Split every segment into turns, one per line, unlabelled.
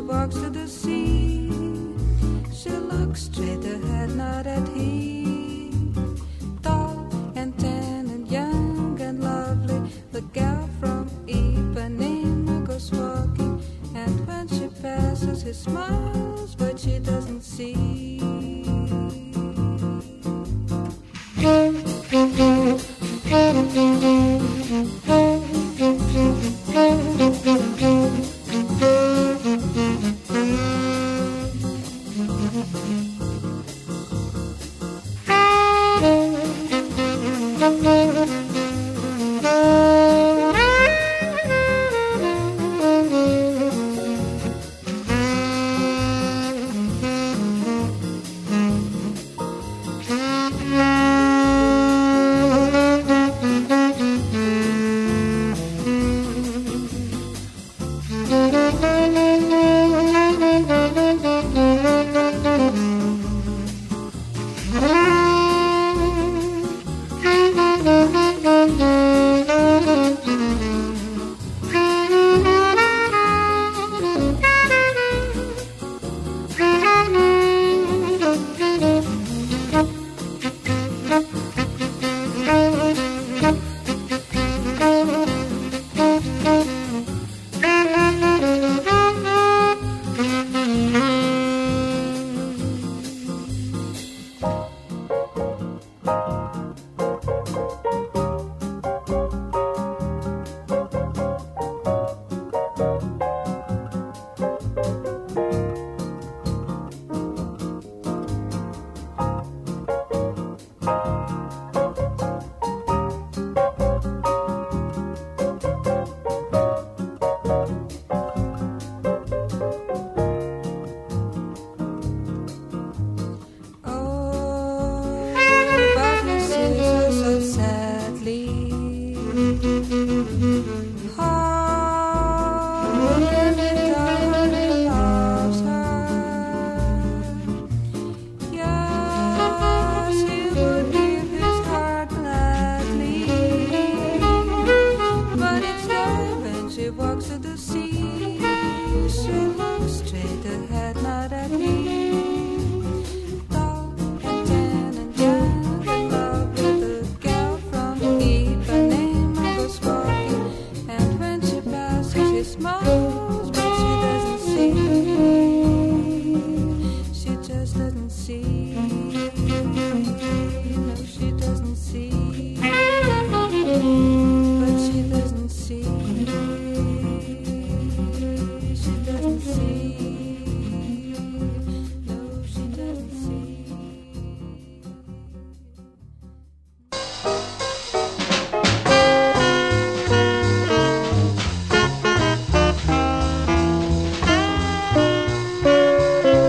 Walks to the sea. She looks straight ahead, not at him. Tall and tan and young and lovely, the gal from Ipanema goes walking. And when she passes, he smiles, but she doesn't see.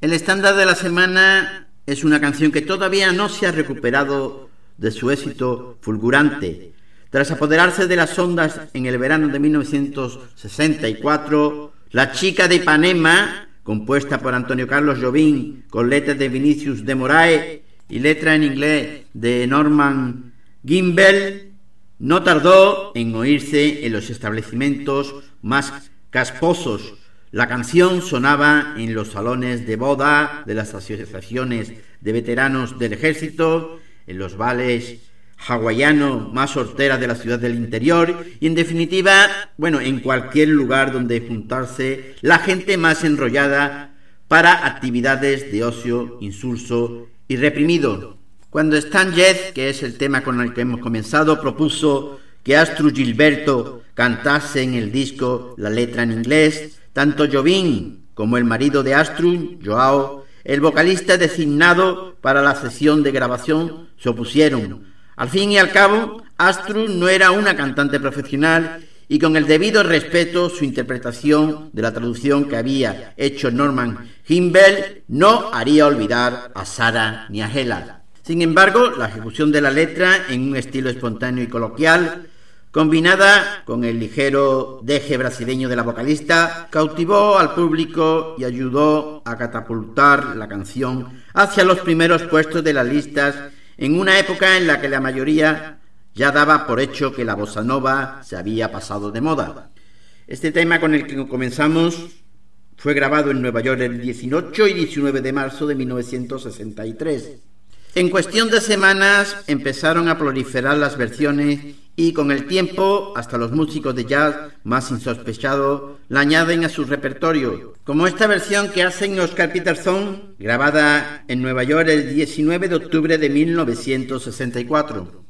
El estándar de la semana es una canción que todavía no se ha recuperado de su éxito fulgurante. Tras apoderarse de las ondas en el verano de 1964, La chica de Ipanema, compuesta por Antonio Carlos Jobim con letras de Vinicius de Moraes y letra en inglés de Norman Gimbel, no tardó en oírse en los establecimientos más casposos. La canción sonaba en los salones de boda de las asociaciones de veteranos del ejército, en los vales hawaianos más horteras de la ciudad del interior y en definitiva, bueno, en cualquier lugar donde juntarse la gente más enrollada para actividades de ocio insulso y reprimido. Cuando Stan Getz, que es el tema con el que hemos comenzado, propuso que Astru Gilberto cantase en el disco la letra en inglés, tanto Jobim como el marido de Astru, Joao, el vocalista designado para la sesión de grabación, se opusieron. Al fin y al cabo, Astru no era una cantante profesional y con el debido respeto su interpretación de la traducción que había hecho Norman Himbel no haría olvidar a Sara ni a Hela. Sin embargo, la ejecución de la letra en un estilo espontáneo y coloquial, combinada con el ligero deje brasileño de la vocalista, cautivó al público y ayudó a catapultar la canción hacia los primeros puestos de las listas en una época en la que la mayoría ya daba por hecho que la bossa nova se había pasado de moda. Este tema con el que comenzamos fue grabado en Nueva York el 18 y 19 de marzo de 1963. En cuestión de semanas empezaron a proliferar las versiones y con el tiempo hasta los músicos de jazz más insospechados la añaden a su repertorio, como esta versión que hacen Oscar Peterson, grabada en Nueva York el 19 de octubre de 1964.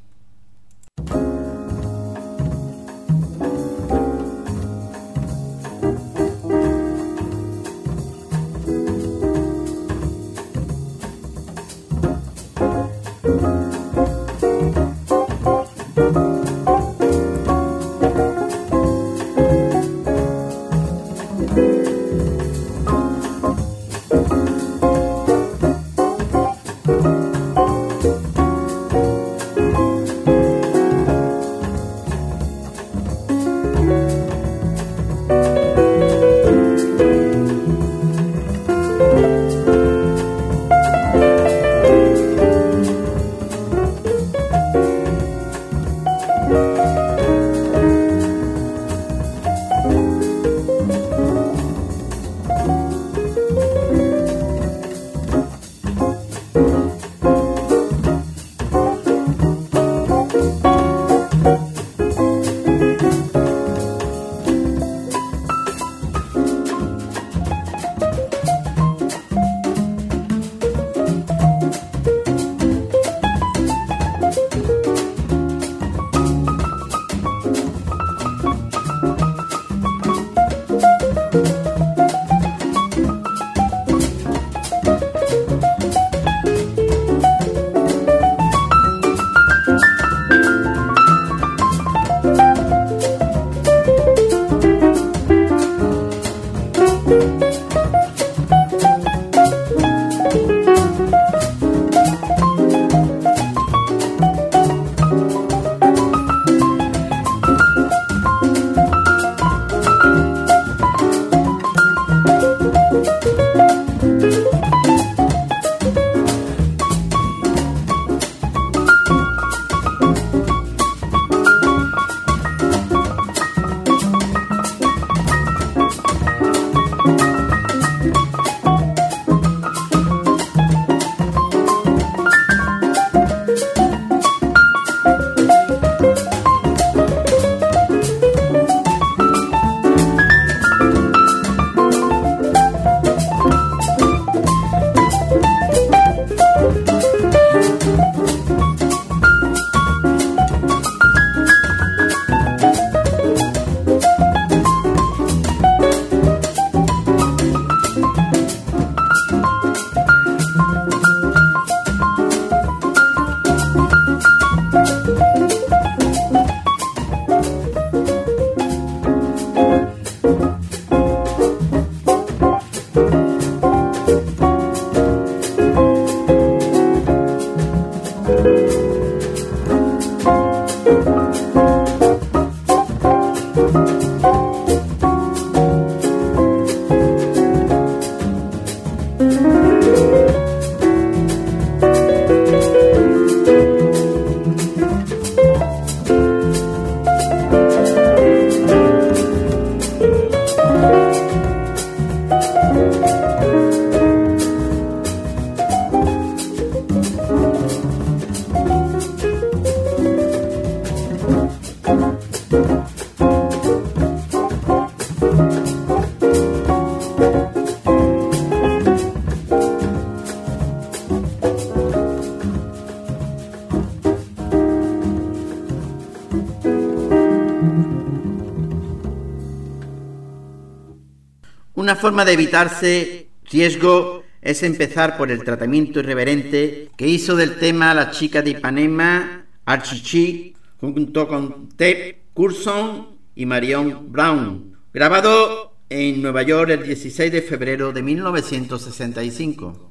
Una forma de evitarse riesgo es empezar por el tratamiento irreverente que hizo del tema la chica de Ipanema, Archichi, junto con Ted Curson y Marion Brown, grabado en Nueva York el 16 de febrero de 1965.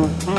Mm-hmm.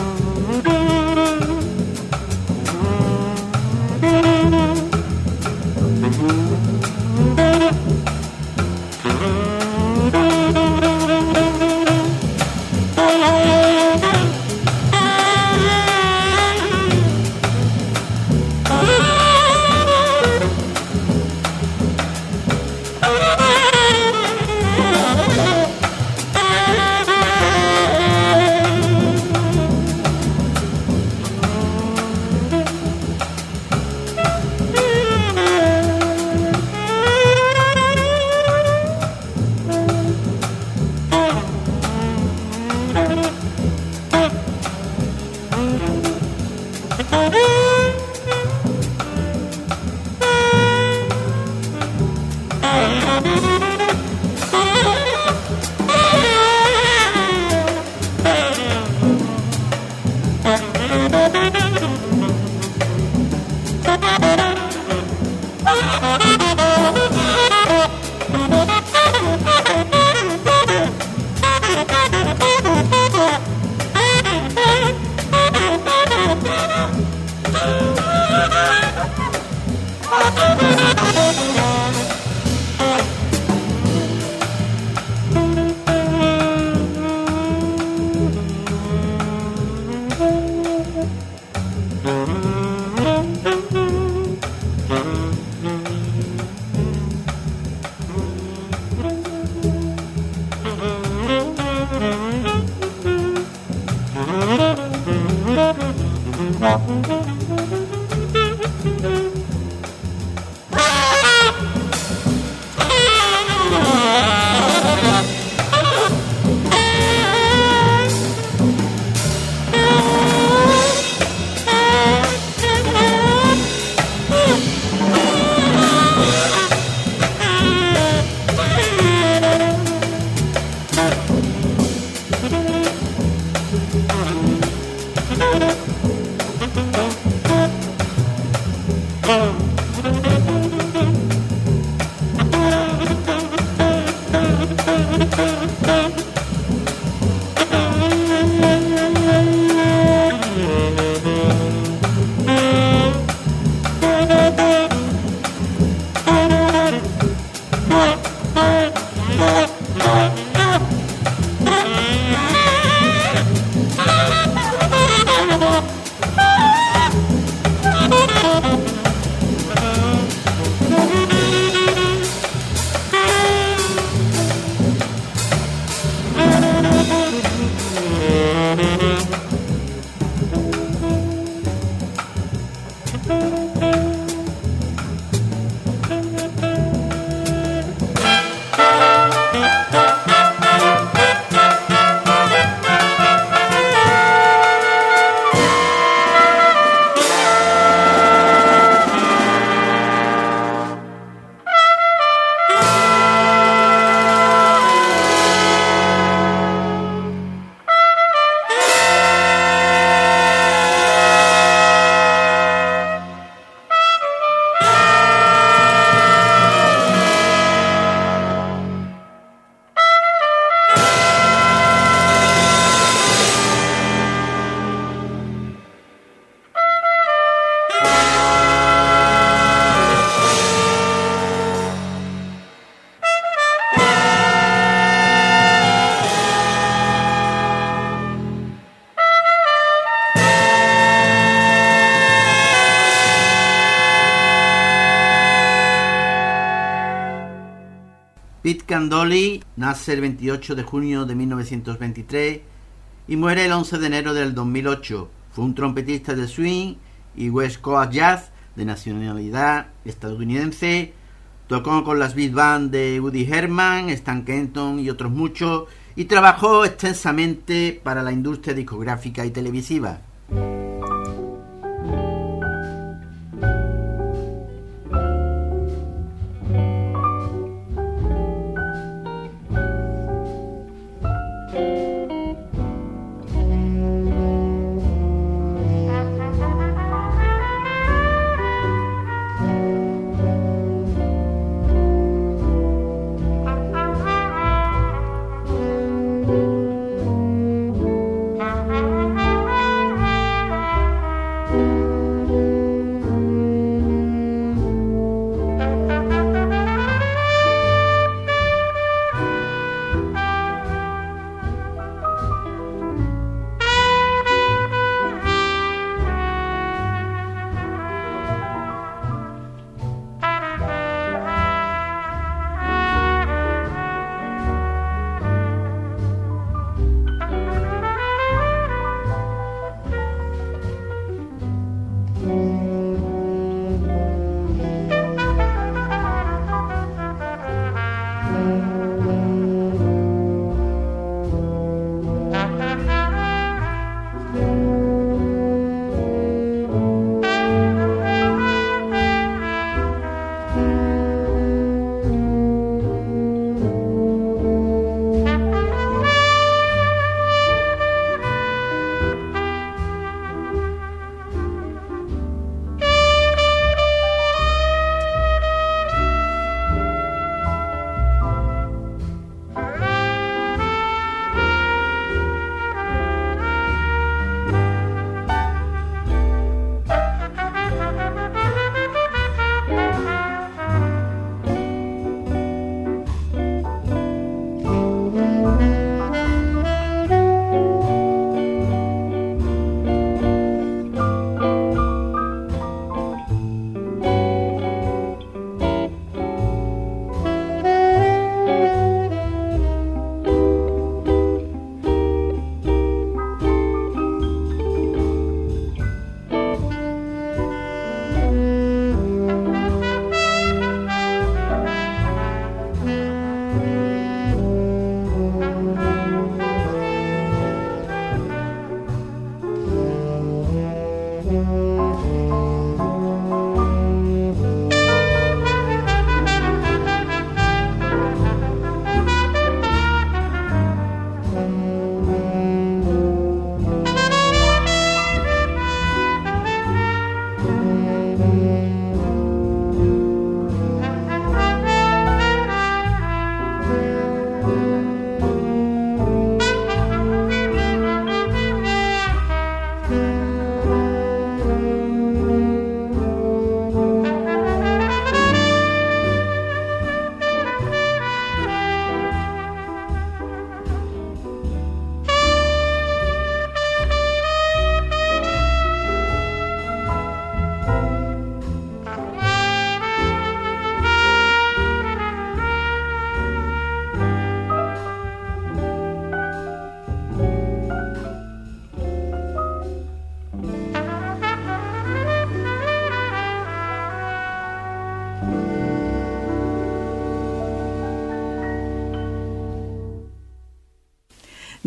Pete Candoli nace el 28 de junio de 1923 y muere el 11 de enero del 2008. Fue un trompetista de swing y West Coast Jazz de nacionalidad estadounidense. Tocó con las Big Band de Woody Herman, Stan Kenton y otros muchos y trabajó extensamente para la industria discográfica y televisiva.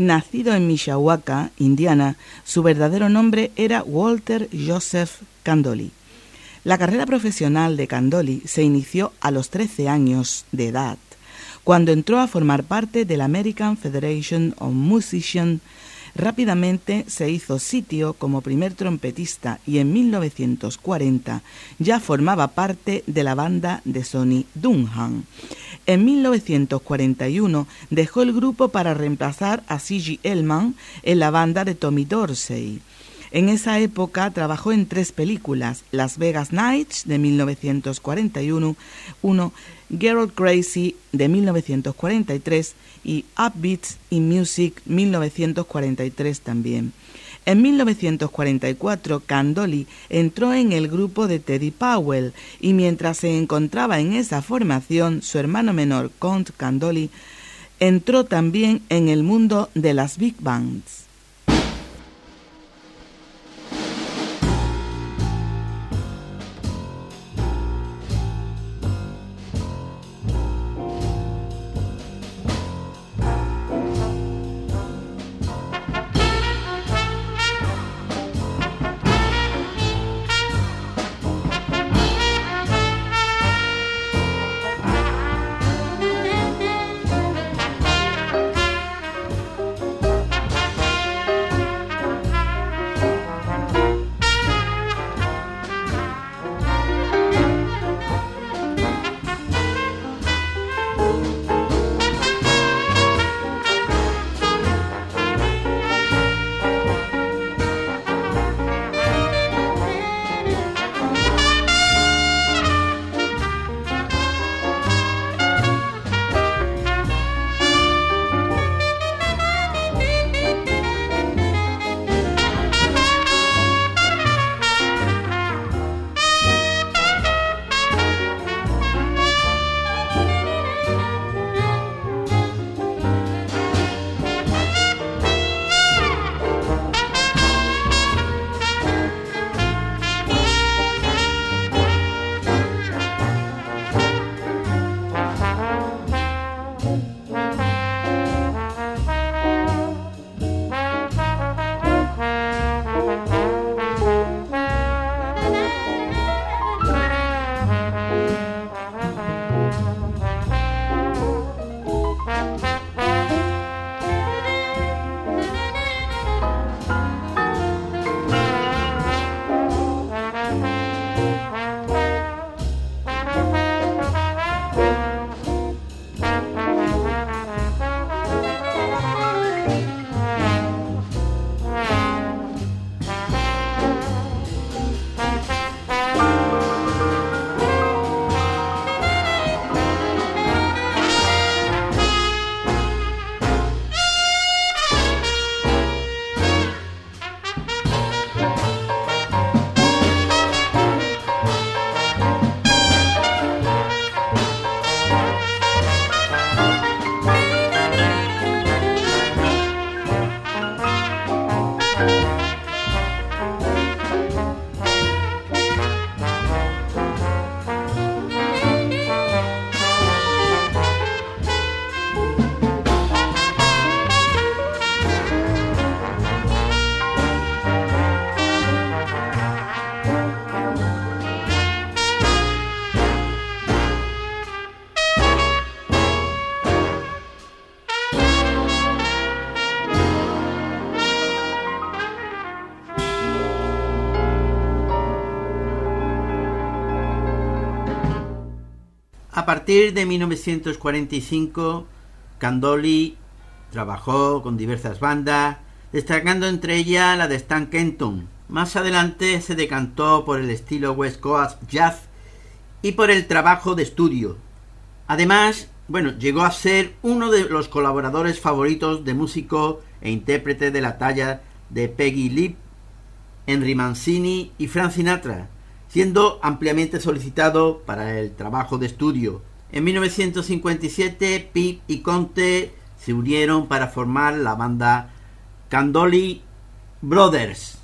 Nacido en Mishawaka, Indiana, su verdadero nombre era Walter Joseph Candoli. La carrera profesional de Candoli se inició a los 13 años de edad, cuando entró a formar parte de la American Federation of Musicians Rápidamente se hizo sitio como primer trompetista y en 1940 ya formaba parte de la banda de Sonny Dunham. En 1941 dejó el grupo para reemplazar a C.G. Elman en la banda de Tommy Dorsey. En esa época trabajó en tres películas, Las Vegas Nights de 1941, uno, Gerald Crazy de 1943 y Upbeats in Music 1943 también. En 1944, Candoli entró en el grupo de Teddy Powell y mientras se encontraba en esa formación, su hermano menor, Count Candoli, entró también en el mundo de las big bands.
Partir de 1945, Candoli trabajó con diversas bandas, destacando entre ellas la de Stan Kenton. Más adelante se decantó por el estilo West Coast Jazz y por el trabajo de estudio. Además, bueno, llegó a ser uno de los colaboradores favoritos de músico e intérprete de la talla de Peggy Lee, Henry Mancini y Frank Sinatra, siendo ampliamente solicitado para el trabajo de estudio. En 1957, Pete y Conte se unieron para formar la banda Candoli Brothers.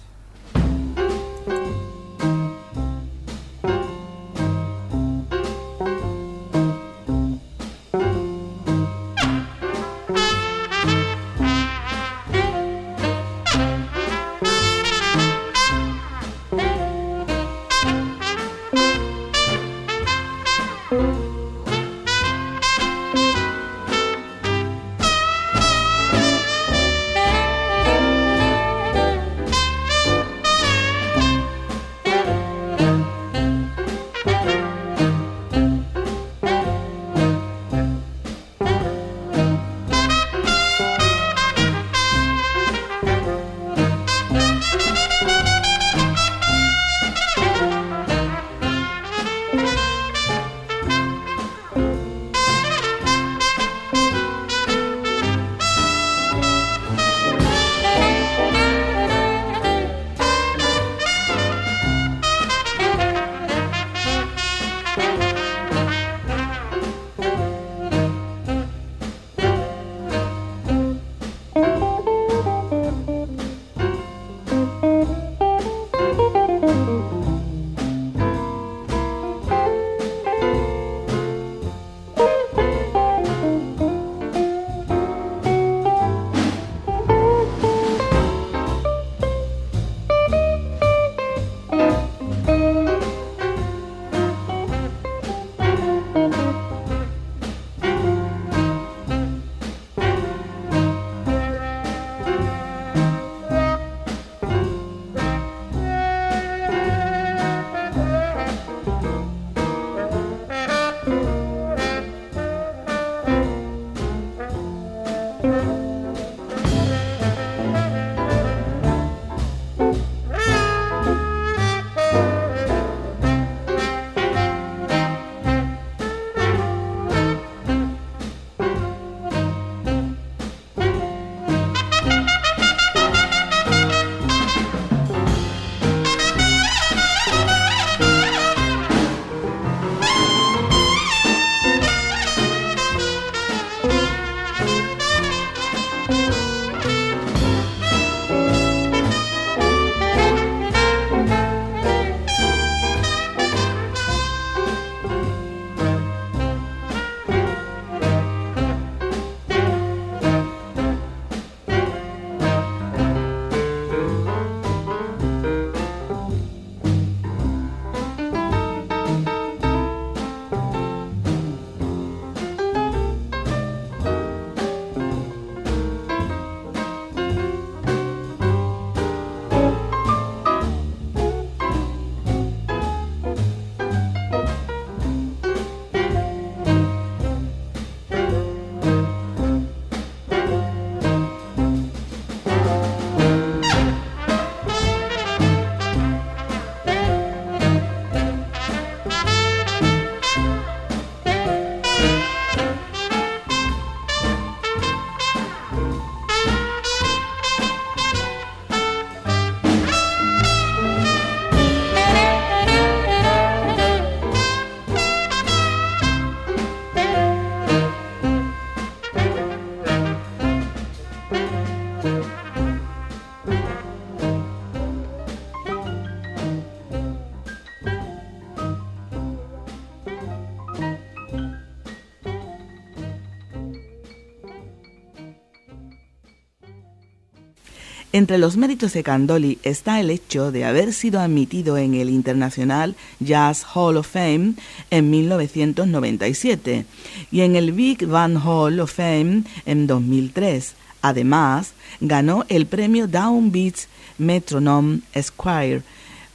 Entre los méritos de Candoli está el hecho de haber sido admitido en el International Jazz Hall of Fame en 1997 y en el Big Band Hall of Fame en 2003. Además, ganó el premio Downbeats Metronome Squire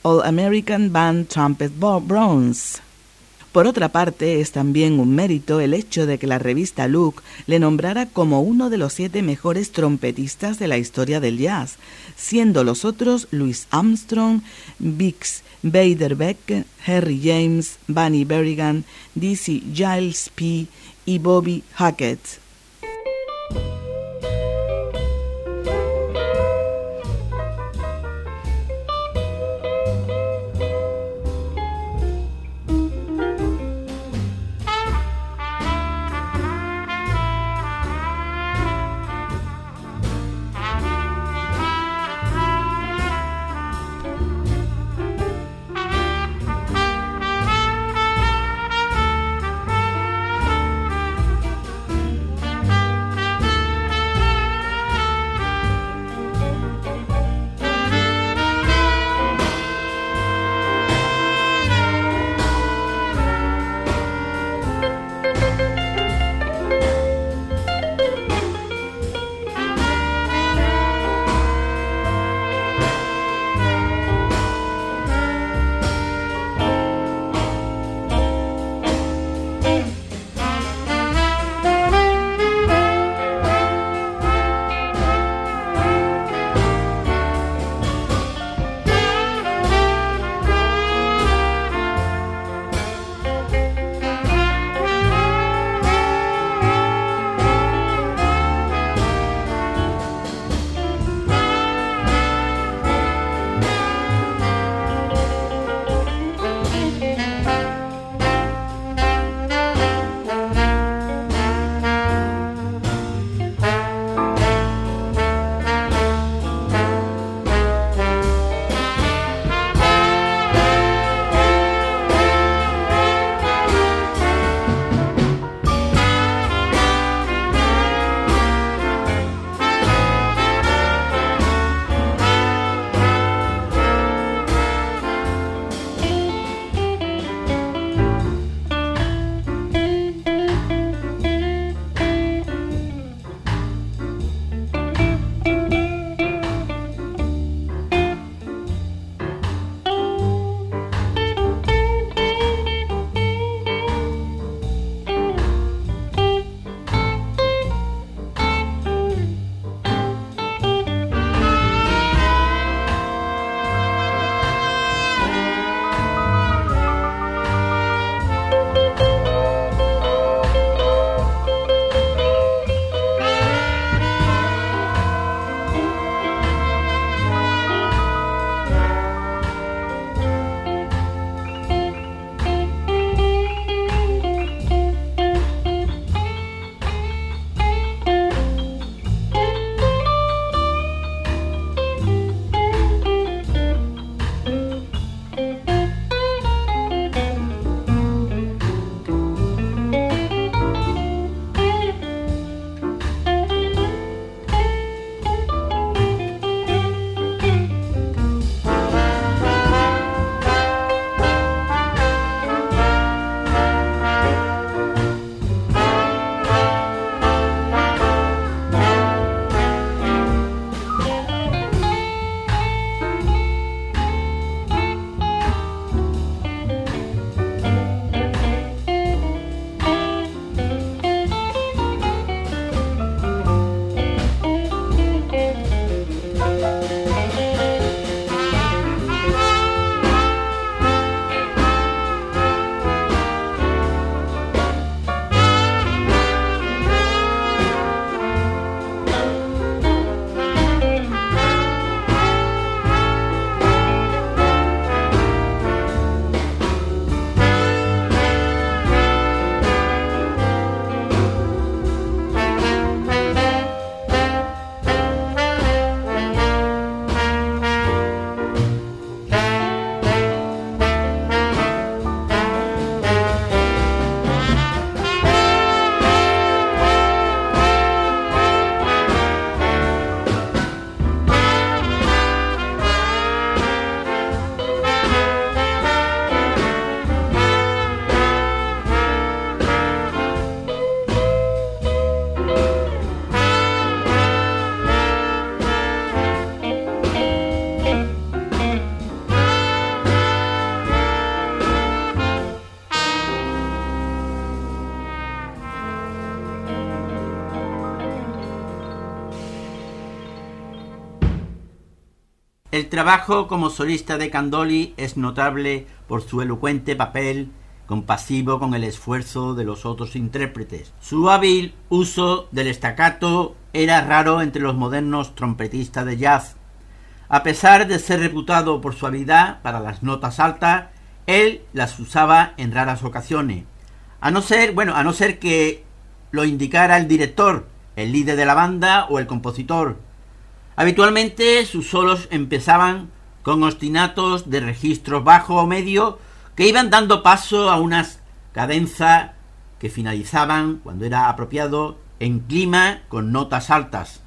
All American Band Trumpet Bronze. Por otra parte, es también un mérito el hecho de que la revista Look le nombrara como uno de los siete mejores trompetistas de la historia del jazz, siendo los otros Louis Armstrong, Bix Beiderbecke, Harry James, Bunny Berrigan, Dizzy Gillespie y Bobby Hackett.
Trabajo como solista de Candoli es notable por su elocuente papel compasivo con el esfuerzo de los otros intérpretes. Su hábil uso del staccato era raro entre los modernos trompetistas de jazz. A pesar de ser reputado por su habilidad para las notas altas, él las usaba en raras ocasiones. A no ser, bueno, a no ser que lo indicara el director, el líder de la banda o el compositor. Habitualmente sus solos empezaban con ostinatos de registros bajo o medio que iban dando paso a unas cadenzas que finalizaban, cuando era apropiado, en clima con notas altas.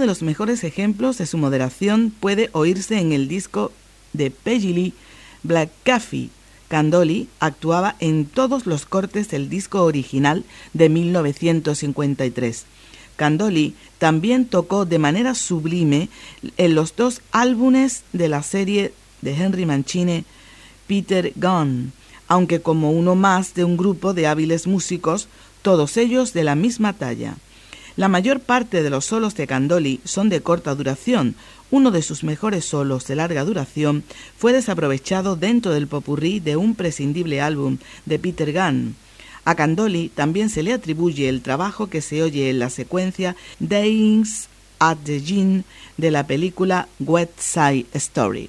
De los mejores ejemplos de su moderación puede oírse en el disco de Peggy Lee, Black Coffee. Candoli actuaba en todos los cortes del disco original de 1953. Candoli también tocó de manera sublime en los dos álbumes de la serie de Henry Mancini, Peter Gunn, aunque como uno más de un grupo de hábiles músicos, todos ellos de la misma talla. La mayor parte de los solos de Candoli son de corta duración. Uno de sus mejores solos de larga duración fue desaprovechado dentro del popurrí de un prescindible álbum de Peter Gunn. A Candoli también se le atribuye el trabajo que se oye en la secuencia Days at the Gin de la película Wet Side Story.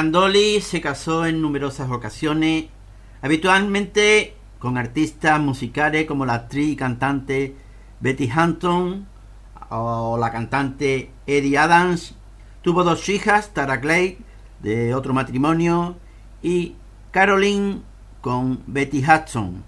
Candoli se casó en numerosas ocasiones, habitualmente con artistas musicales como la actriz y cantante Betty Hampton o la cantante Eddie Adams. Tuvo dos hijas, Tara Clay, de otro matrimonio, y Caroline con Betty Hudson.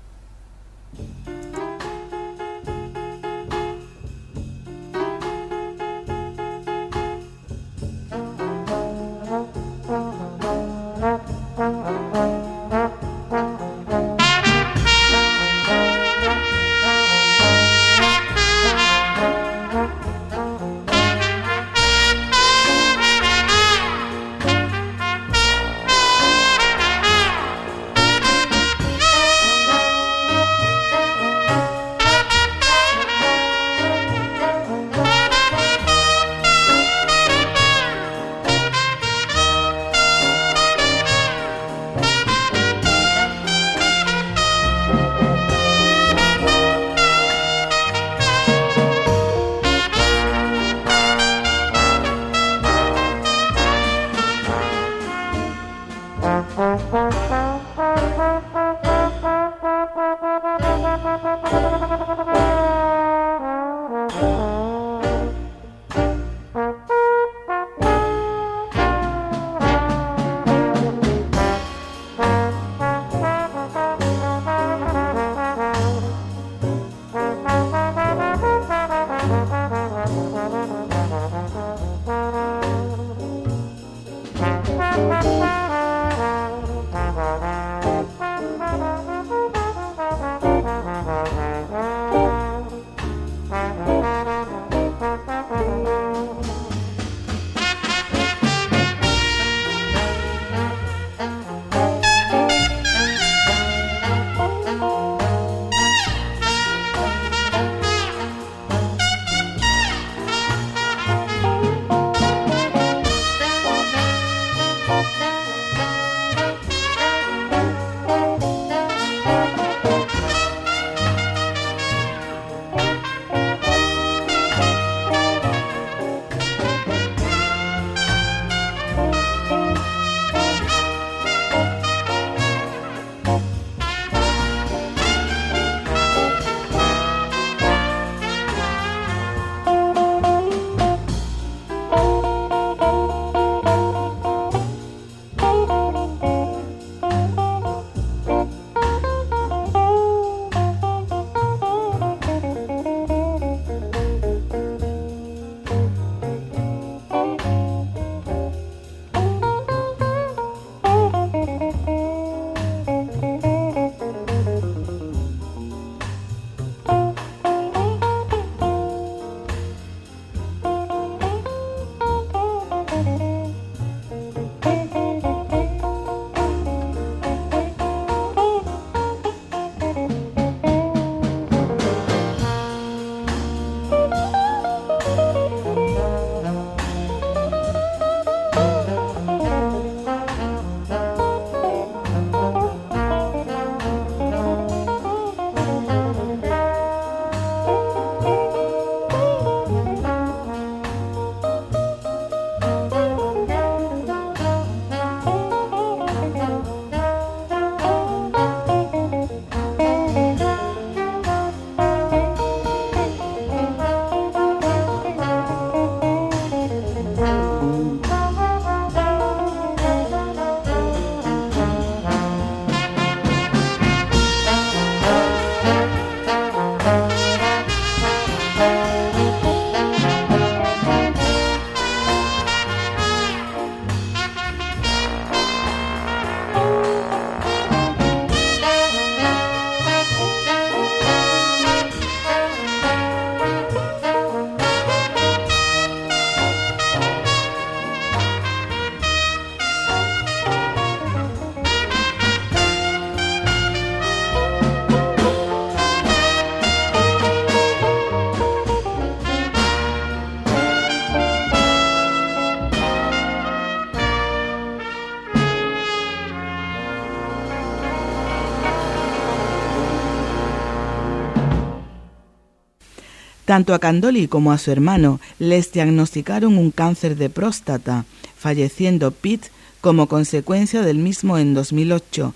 Tanto a Candoli como a su hermano les diagnosticaron un cáncer de próstata, falleciendo Pete como consecuencia del mismo en 2008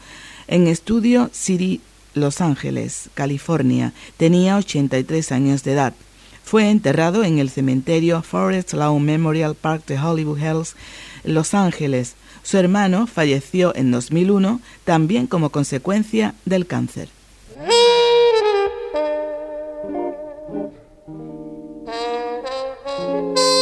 en Estudio City, Los Ángeles, California. Tenía 83 años de edad. Fue enterrado en el cementerio Forest Lawn Memorial Park de Hollywood Hills, Los Ángeles. Su hermano falleció en 2001 también como consecuencia del cáncer.
Thank you.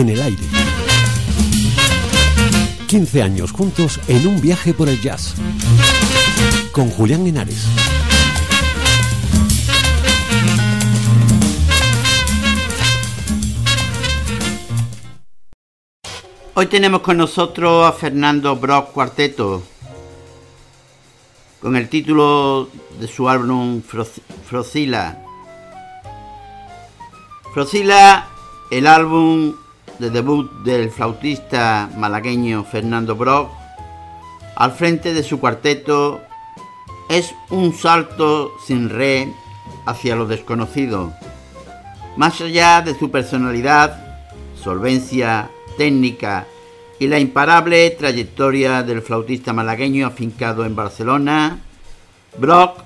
En el aire. 15 años juntos en un viaje por el jazz. Con Julián Henares.
Hoy tenemos con nosotros a Fernando Brock Cuarteto, con el título de su álbum Frosila. Frosila, el álbum de debut del flautista malagueño Fernando Brock, al frente de su cuarteto, es un salto sin re hacia lo desconocido. Más allá de su personalidad, solvencia técnica y la imparable trayectoria del flautista malagueño afincado en Barcelona, Brock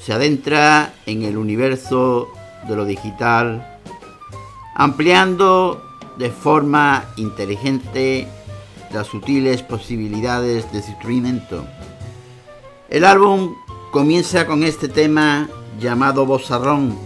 se adentra en el universo de lo digital, ampliando de forma inteligente las sutiles posibilidades de su. El álbum comienza con este tema llamado Bozarrón,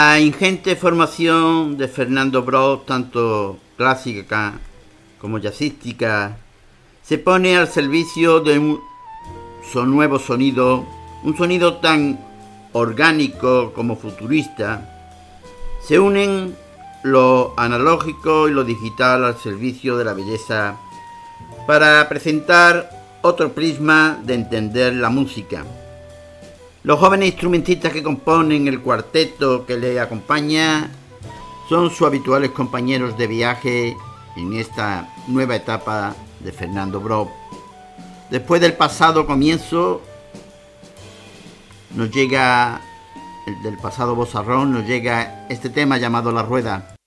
La ingente formación de Fernando Brod, tanto clásica como jazzística, se pone al servicio de un nuevo sonido, un sonido tan orgánico como futurista. Se unen lo analógico y lo digital al servicio de la belleza para presentar otro prisma de entender la música. Los jóvenes instrumentistas que componen el cuarteto que le acompaña son sus habituales compañeros de viaje en esta nueva etapa de Fernando Bro. Después del pasado comienzo, nos llega, el del pasado bozarrón, nos llega este tema llamado La Rueda.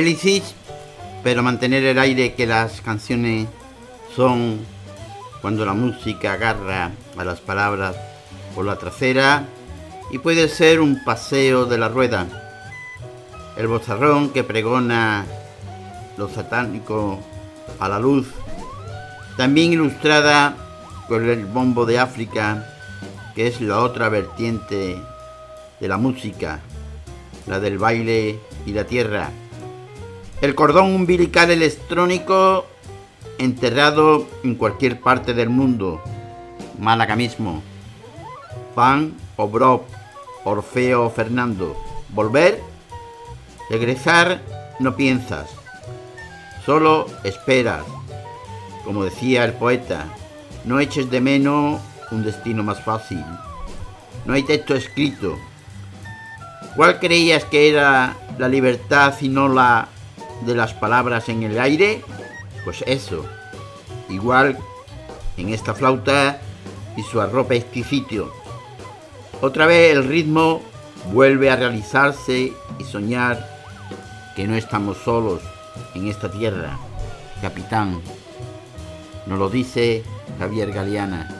El pero mantener el aire que las canciones son cuando la música agarra a las palabras por la trasera y puede ser un paseo de la rueda. El bozarrón que pregona lo satánico a la luz, también ilustrada con el bombo de África, que es la otra vertiente de la música, la del baile y la tierra. El cordón umbilical electrónico enterrado en cualquier parte del mundo, Málaga mismo. Pan o Brob, Orfeo Fernando. Volver, regresar, no piensas, solo esperas. Como decía el poeta, no eches de menos un destino más fácil. No hay texto escrito. ¿Cuál creías que era la libertad y no la de las palabras en el aire? Pues eso. Igual en esta flauta y su arrope exquisito. Otra vez el ritmo vuelve a realizarse y soñar que no estamos solos en esta tierra. Capitán, nos lo dice Javier Galeana.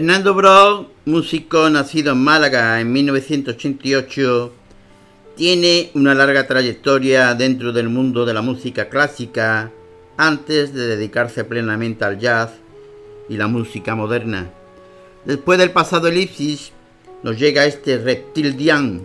Fernando Bro, músico nacido en Málaga en 1988, tiene una larga trayectoria dentro del mundo de la música clásica antes de dedicarse plenamente al jazz y la música moderna. Después del pasado elipsis, nos llega este reptil Dian,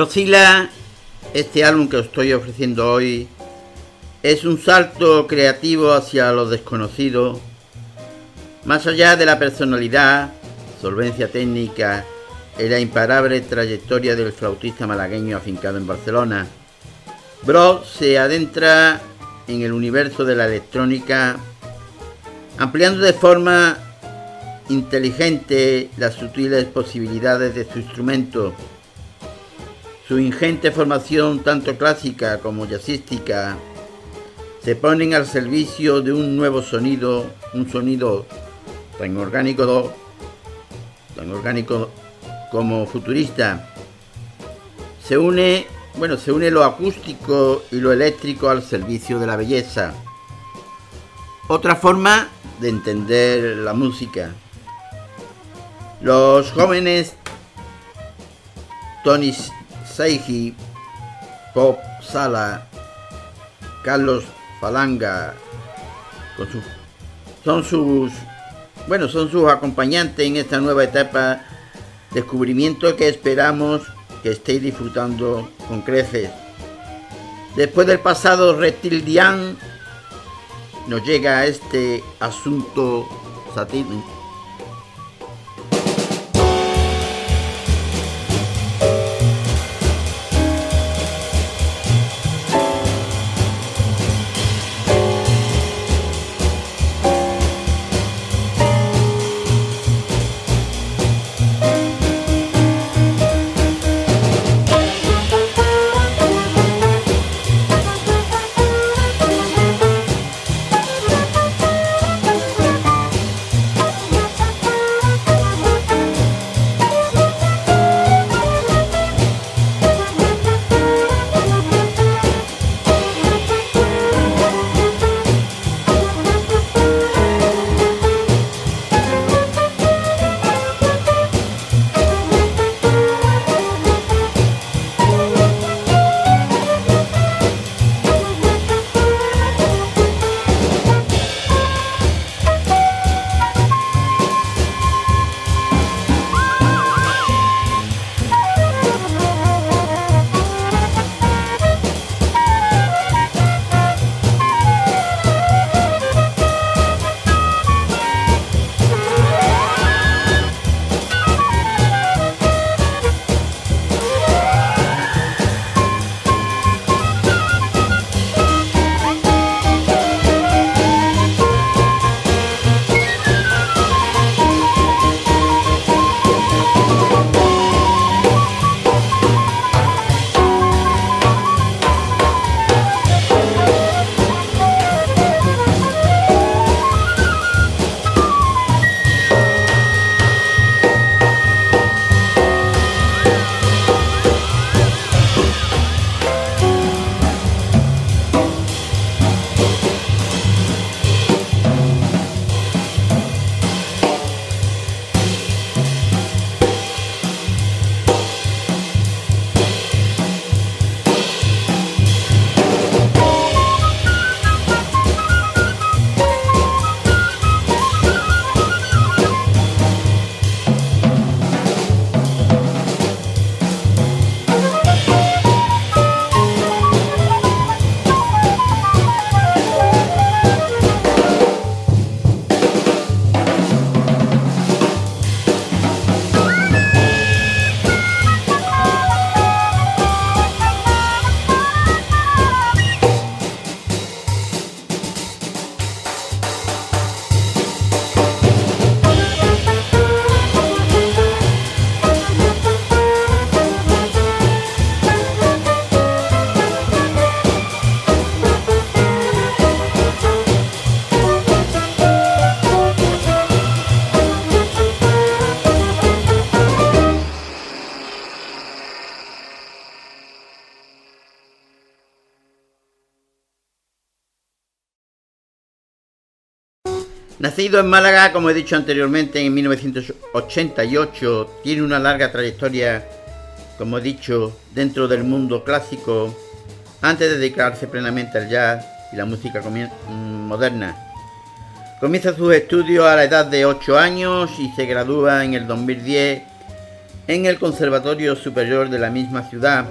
Procila, este álbum que os estoy ofreciendo hoy, es un salto creativo hacia lo desconocido, más allá de la personalidad, solvencia técnica y la imparable trayectoria del flautista malagueño afincado en Barcelona. Bro se adentra en el universo de la electrónica, ampliando de forma inteligente las sutiles posibilidades de su instrumento. Su ingente formación, tanto clásica como jazzística, se ponen al servicio de un nuevo sonido, un sonido tan orgánico, tan orgánico como futurista. Se une, bueno, se une lo acústico y lo eléctrico al servicio de la belleza. Otra forma de entender la música. Los jóvenes Tony Seiji, Pop Sala, Carlos Falanga, son sus bueno, son sus acompañantes en esta nueva etapa, descubrimiento que esperamos que estéis disfrutando con creces. Después del pasado reptilian, nos llega este asunto satírico Nacido en Málaga, como he dicho anteriormente, en 1988, tiene una larga trayectoria, como he dicho, dentro del mundo clásico, antes de dedicarse plenamente al jazz y la música moderna. Comienza sus estudios a la edad de 8 años y se gradúa en el 2010 en el Conservatorio Superior de la misma ciudad,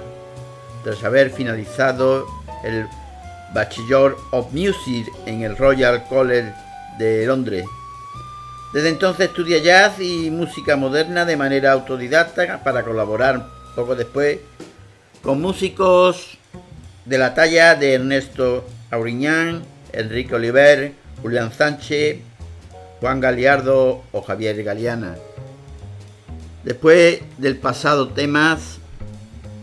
tras haber finalizado el Bachelor of Music en el Royal College de Londres. Desde entonces estudia jazz y música moderna de manera autodidacta para colaborar poco después con músicos de la talla de Ernesto Auriñán, Enrique Oliver, Julián Sánchez, Juan Galiardo o Javier Galeana. Después del pasado temas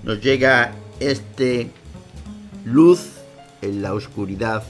nos llega este Luz en la oscuridad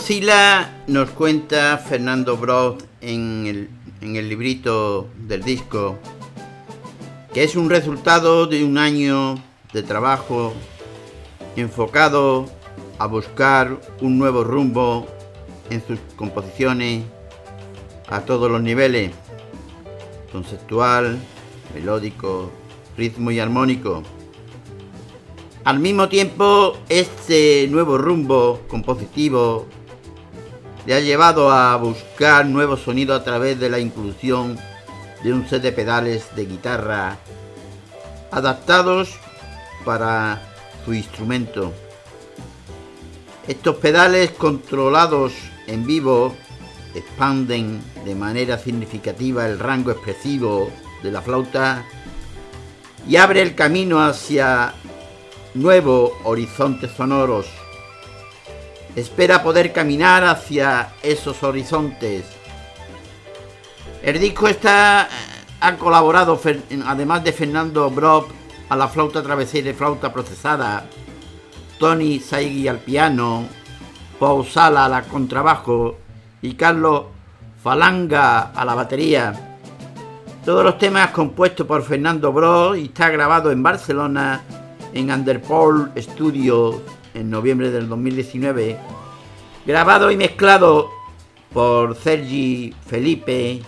Brosila nos cuenta Fernando Brod en el, en el librito del disco que es un resultado de un año de trabajo enfocado a buscar un nuevo rumbo en sus composiciones a todos los niveles, conceptual, melódico, ritmo y armónico. Al mismo tiempo, este nuevo rumbo compositivo le ha llevado a buscar nuevos sonidos a través de la inclusión de un set de pedales de guitarra adaptados para su instrumento. Estos pedales controlados en vivo expanden de manera significativa el rango expresivo de la flauta y abre el camino hacia nuevos horizontes sonoros. Espera poder caminar hacia esos horizontes. El disco está han colaborado además de Fernando Brock a la flauta travesera y flauta procesada, Tony Saigui al piano, Paul Sala a la contrabajo y Carlos Falanga a la batería. Todos los temas compuestos por Fernando Bro y está grabado en Barcelona en Underpole Studio en noviembre del 2019. Grabado y mezclado por Sergi Felipe,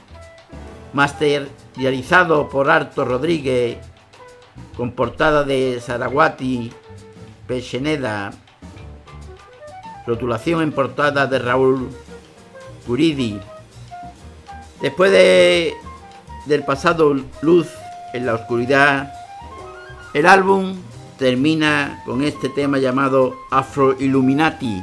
master realizado por Arto Rodríguez con portada de Saraguati Pecheneda, rotulación en portada de Raúl Guridi. Después de, del pasado Luz en la Oscuridad, el álbum termina con este tema llamado Afro Illuminati.